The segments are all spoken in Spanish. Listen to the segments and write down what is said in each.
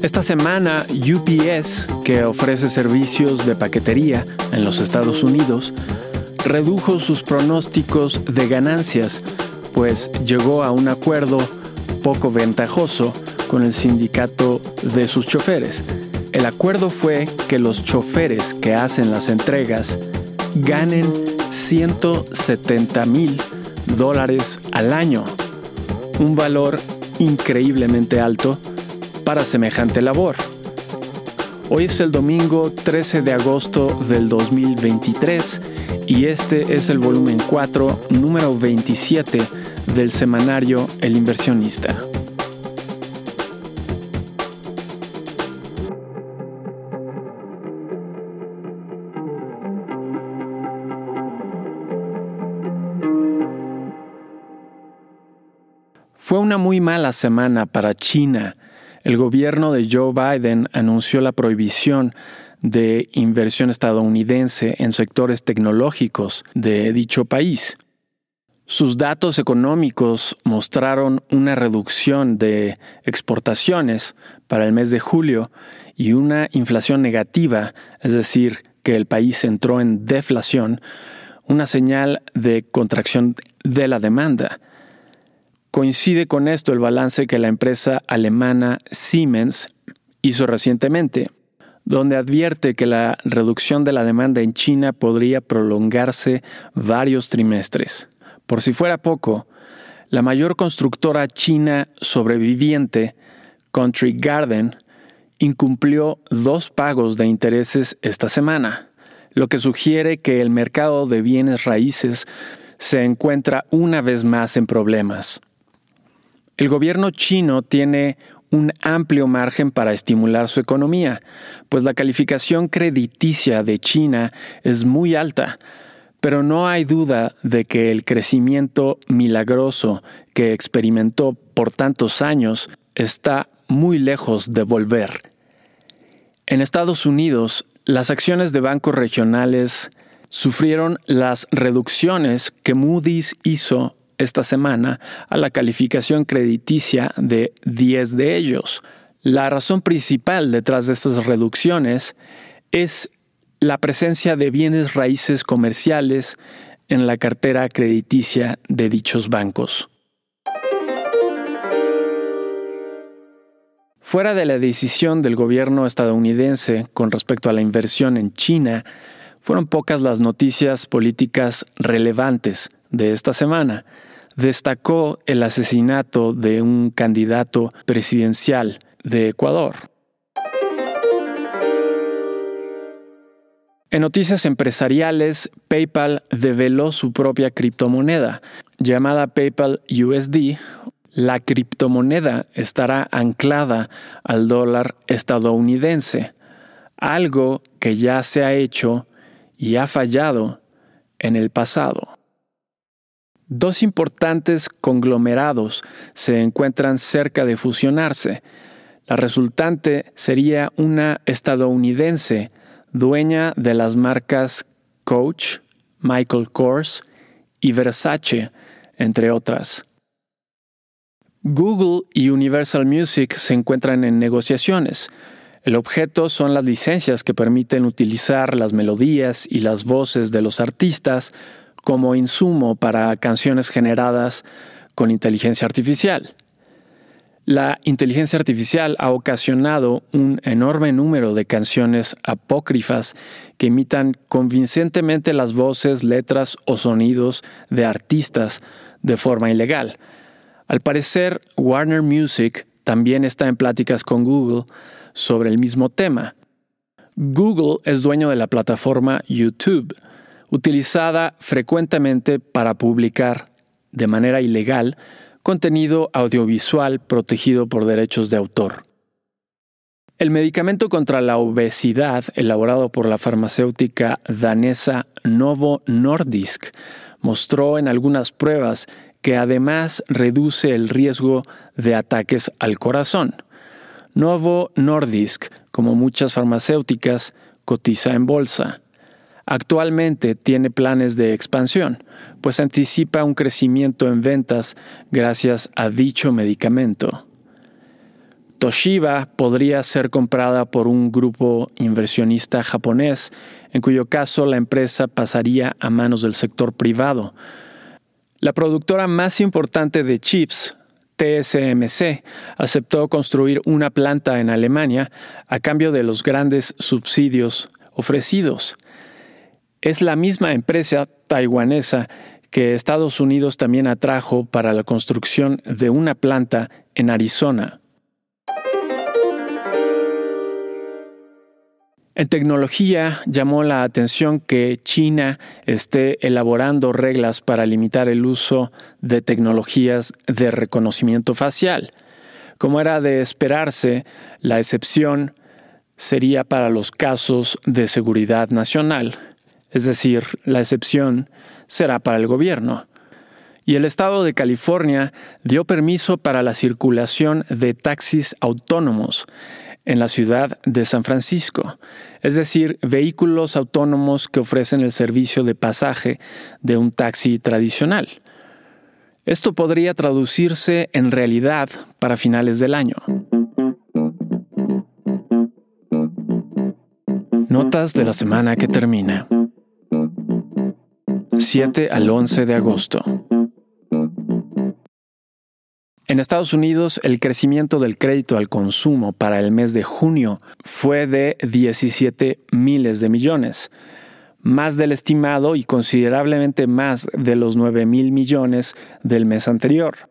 Esta semana, UPS, que ofrece servicios de paquetería en los Estados Unidos, redujo sus pronósticos de ganancias, pues llegó a un acuerdo poco ventajoso con el sindicato de sus choferes. El acuerdo fue que los choferes que hacen las entregas ganen 170 mil dólares al año, un valor increíblemente alto para semejante labor. Hoy es el domingo 13 de agosto del 2023 y este es el volumen 4, número 27 del semanario El inversionista. Fue una muy mala semana para China el gobierno de Joe Biden anunció la prohibición de inversión estadounidense en sectores tecnológicos de dicho país. Sus datos económicos mostraron una reducción de exportaciones para el mes de julio y una inflación negativa, es decir, que el país entró en deflación, una señal de contracción de la demanda. Coincide con esto el balance que la empresa alemana Siemens hizo recientemente, donde advierte que la reducción de la demanda en China podría prolongarse varios trimestres. Por si fuera poco, la mayor constructora china sobreviviente, Country Garden, incumplió dos pagos de intereses esta semana, lo que sugiere que el mercado de bienes raíces se encuentra una vez más en problemas. El gobierno chino tiene un amplio margen para estimular su economía, pues la calificación crediticia de China es muy alta, pero no hay duda de que el crecimiento milagroso que experimentó por tantos años está muy lejos de volver. En Estados Unidos, las acciones de bancos regionales sufrieron las reducciones que Moody's hizo esta semana a la calificación crediticia de 10 de ellos. La razón principal detrás de estas reducciones es la presencia de bienes raíces comerciales en la cartera crediticia de dichos bancos. Fuera de la decisión del gobierno estadounidense con respecto a la inversión en China, fueron pocas las noticias políticas relevantes de esta semana destacó el asesinato de un candidato presidencial de Ecuador. En noticias empresariales, PayPal develó su propia criptomoneda, llamada PayPal USD. La criptomoneda estará anclada al dólar estadounidense, algo que ya se ha hecho y ha fallado en el pasado. Dos importantes conglomerados se encuentran cerca de fusionarse. La resultante sería una estadounidense dueña de las marcas Coach, Michael Kors y Versace, entre otras. Google y Universal Music se encuentran en negociaciones. El objeto son las licencias que permiten utilizar las melodías y las voces de los artistas como insumo para canciones generadas con inteligencia artificial. La inteligencia artificial ha ocasionado un enorme número de canciones apócrifas que imitan convincentemente las voces, letras o sonidos de artistas de forma ilegal. Al parecer, Warner Music también está en pláticas con Google sobre el mismo tema. Google es dueño de la plataforma YouTube, utilizada frecuentemente para publicar de manera ilegal contenido audiovisual protegido por derechos de autor. El medicamento contra la obesidad elaborado por la farmacéutica danesa Novo Nordisk mostró en algunas pruebas que además reduce el riesgo de ataques al corazón. Novo Nordisk, como muchas farmacéuticas, cotiza en bolsa. Actualmente tiene planes de expansión, pues anticipa un crecimiento en ventas gracias a dicho medicamento. Toshiba podría ser comprada por un grupo inversionista japonés, en cuyo caso la empresa pasaría a manos del sector privado. La productora más importante de chips, TSMC, aceptó construir una planta en Alemania a cambio de los grandes subsidios ofrecidos. Es la misma empresa taiwanesa que Estados Unidos también atrajo para la construcción de una planta en Arizona. En tecnología llamó la atención que China esté elaborando reglas para limitar el uso de tecnologías de reconocimiento facial. Como era de esperarse, la excepción sería para los casos de seguridad nacional, es decir, la excepción será para el gobierno. Y el estado de California dio permiso para la circulación de taxis autónomos en la ciudad de San Francisco, es decir, vehículos autónomos que ofrecen el servicio de pasaje de un taxi tradicional. Esto podría traducirse en realidad para finales del año. Notas de la semana que termina. 7 al 11 de agosto. En Estados Unidos, el crecimiento del crédito al consumo para el mes de junio fue de 17 miles de millones, más del estimado y considerablemente más de los 9 mil millones del mes anterior.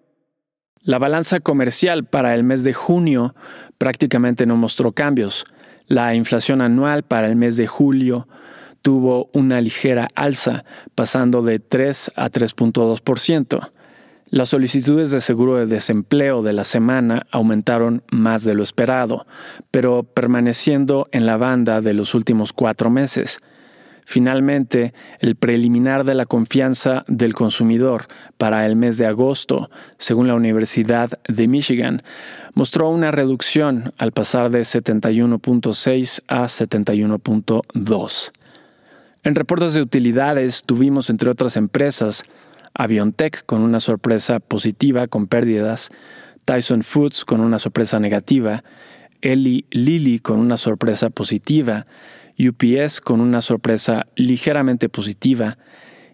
La balanza comercial para el mes de junio prácticamente no mostró cambios. La inflación anual para el mes de julio tuvo una ligera alza, pasando de 3 a 3.2%. Las solicitudes de seguro de desempleo de la semana aumentaron más de lo esperado, pero permaneciendo en la banda de los últimos cuatro meses. Finalmente, el preliminar de la confianza del consumidor para el mes de agosto, según la Universidad de Michigan, mostró una reducción al pasar de 71.6 a 71.2. En reportes de utilidades tuvimos, entre otras empresas, Aviontech con una sorpresa positiva con pérdidas, Tyson Foods con una sorpresa negativa, Eli Lilly con una sorpresa positiva, UPS con una sorpresa ligeramente positiva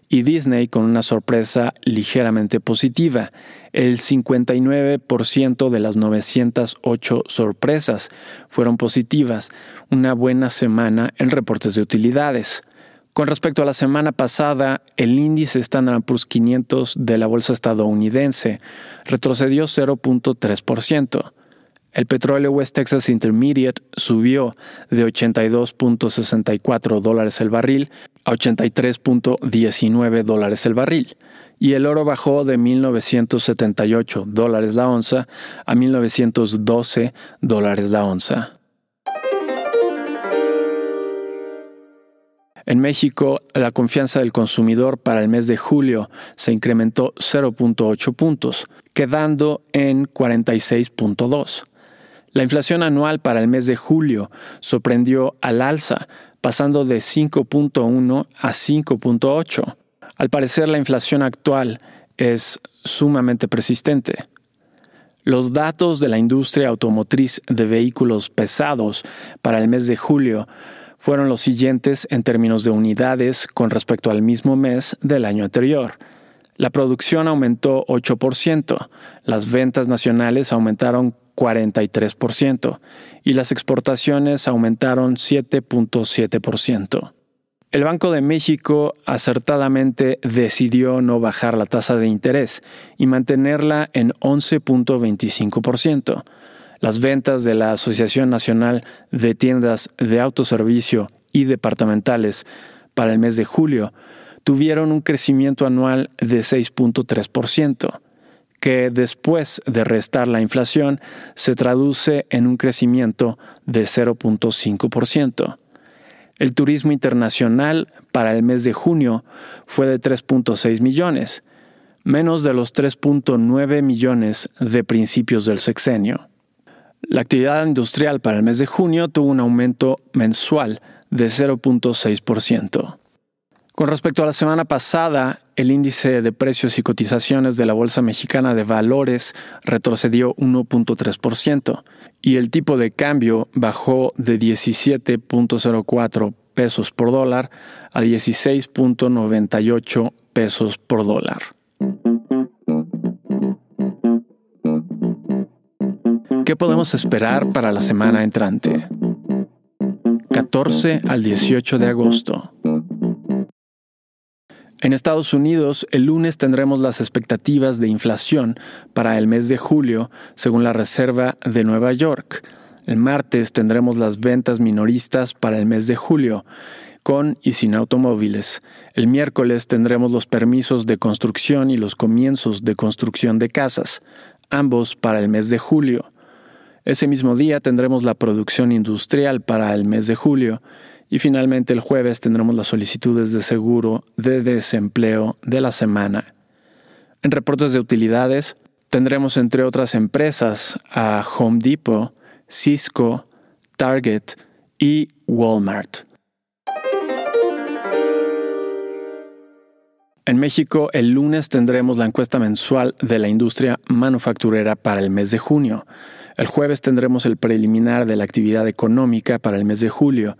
y Disney con una sorpresa ligeramente positiva. El 59% de las 908 sorpresas fueron positivas, una buena semana en reportes de utilidades. Con respecto a la semana pasada, el índice Standard Poor's 500 de la bolsa estadounidense retrocedió 0.3%. El petróleo West Texas Intermediate subió de 82.64 dólares el barril a 83.19 dólares el barril, y el oro bajó de 1.978 dólares la onza a 1.912 dólares la onza. En México, la confianza del consumidor para el mes de julio se incrementó 0.8 puntos, quedando en 46.2. La inflación anual para el mes de julio sorprendió al alza, pasando de 5.1 a 5.8. Al parecer, la inflación actual es sumamente persistente. Los datos de la industria automotriz de vehículos pesados para el mes de julio fueron los siguientes en términos de unidades con respecto al mismo mes del año anterior. La producción aumentó 8%, las ventas nacionales aumentaron 43% y las exportaciones aumentaron 7.7%. El Banco de México acertadamente decidió no bajar la tasa de interés y mantenerla en 11.25%. Las ventas de la Asociación Nacional de Tiendas de Autoservicio y Departamentales para el mes de julio tuvieron un crecimiento anual de 6.3%, que después de restar la inflación se traduce en un crecimiento de 0.5%. El turismo internacional para el mes de junio fue de 3.6 millones, menos de los 3.9 millones de principios del sexenio. La actividad industrial para el mes de junio tuvo un aumento mensual de 0.6%. Con respecto a la semana pasada, el índice de precios y cotizaciones de la Bolsa Mexicana de Valores retrocedió 1.3% y el tipo de cambio bajó de 17.04 pesos por dólar a 16.98 pesos por dólar. ¿Qué podemos esperar para la semana entrante? 14 al 18 de agosto. En Estados Unidos, el lunes tendremos las expectativas de inflación para el mes de julio, según la Reserva de Nueva York. El martes tendremos las ventas minoristas para el mes de julio, con y sin automóviles. El miércoles tendremos los permisos de construcción y los comienzos de construcción de casas, ambos para el mes de julio. Ese mismo día tendremos la producción industrial para el mes de julio y finalmente el jueves tendremos las solicitudes de seguro de desempleo de la semana. En reportes de utilidades tendremos entre otras empresas a Home Depot, Cisco, Target y Walmart. En México, el lunes tendremos la encuesta mensual de la industria manufacturera para el mes de junio. El jueves tendremos el preliminar de la actividad económica para el mes de julio.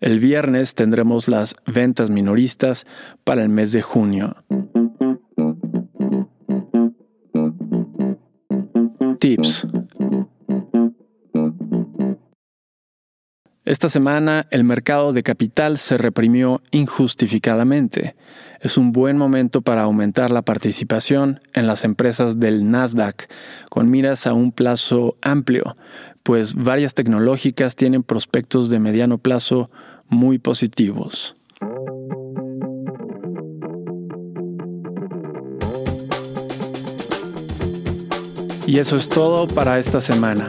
El viernes tendremos las ventas minoristas para el mes de junio. Tips. Esta semana el mercado de capital se reprimió injustificadamente. Es un buen momento para aumentar la participación en las empresas del Nasdaq, con miras a un plazo amplio, pues varias tecnológicas tienen prospectos de mediano plazo muy positivos. Y eso es todo para esta semana.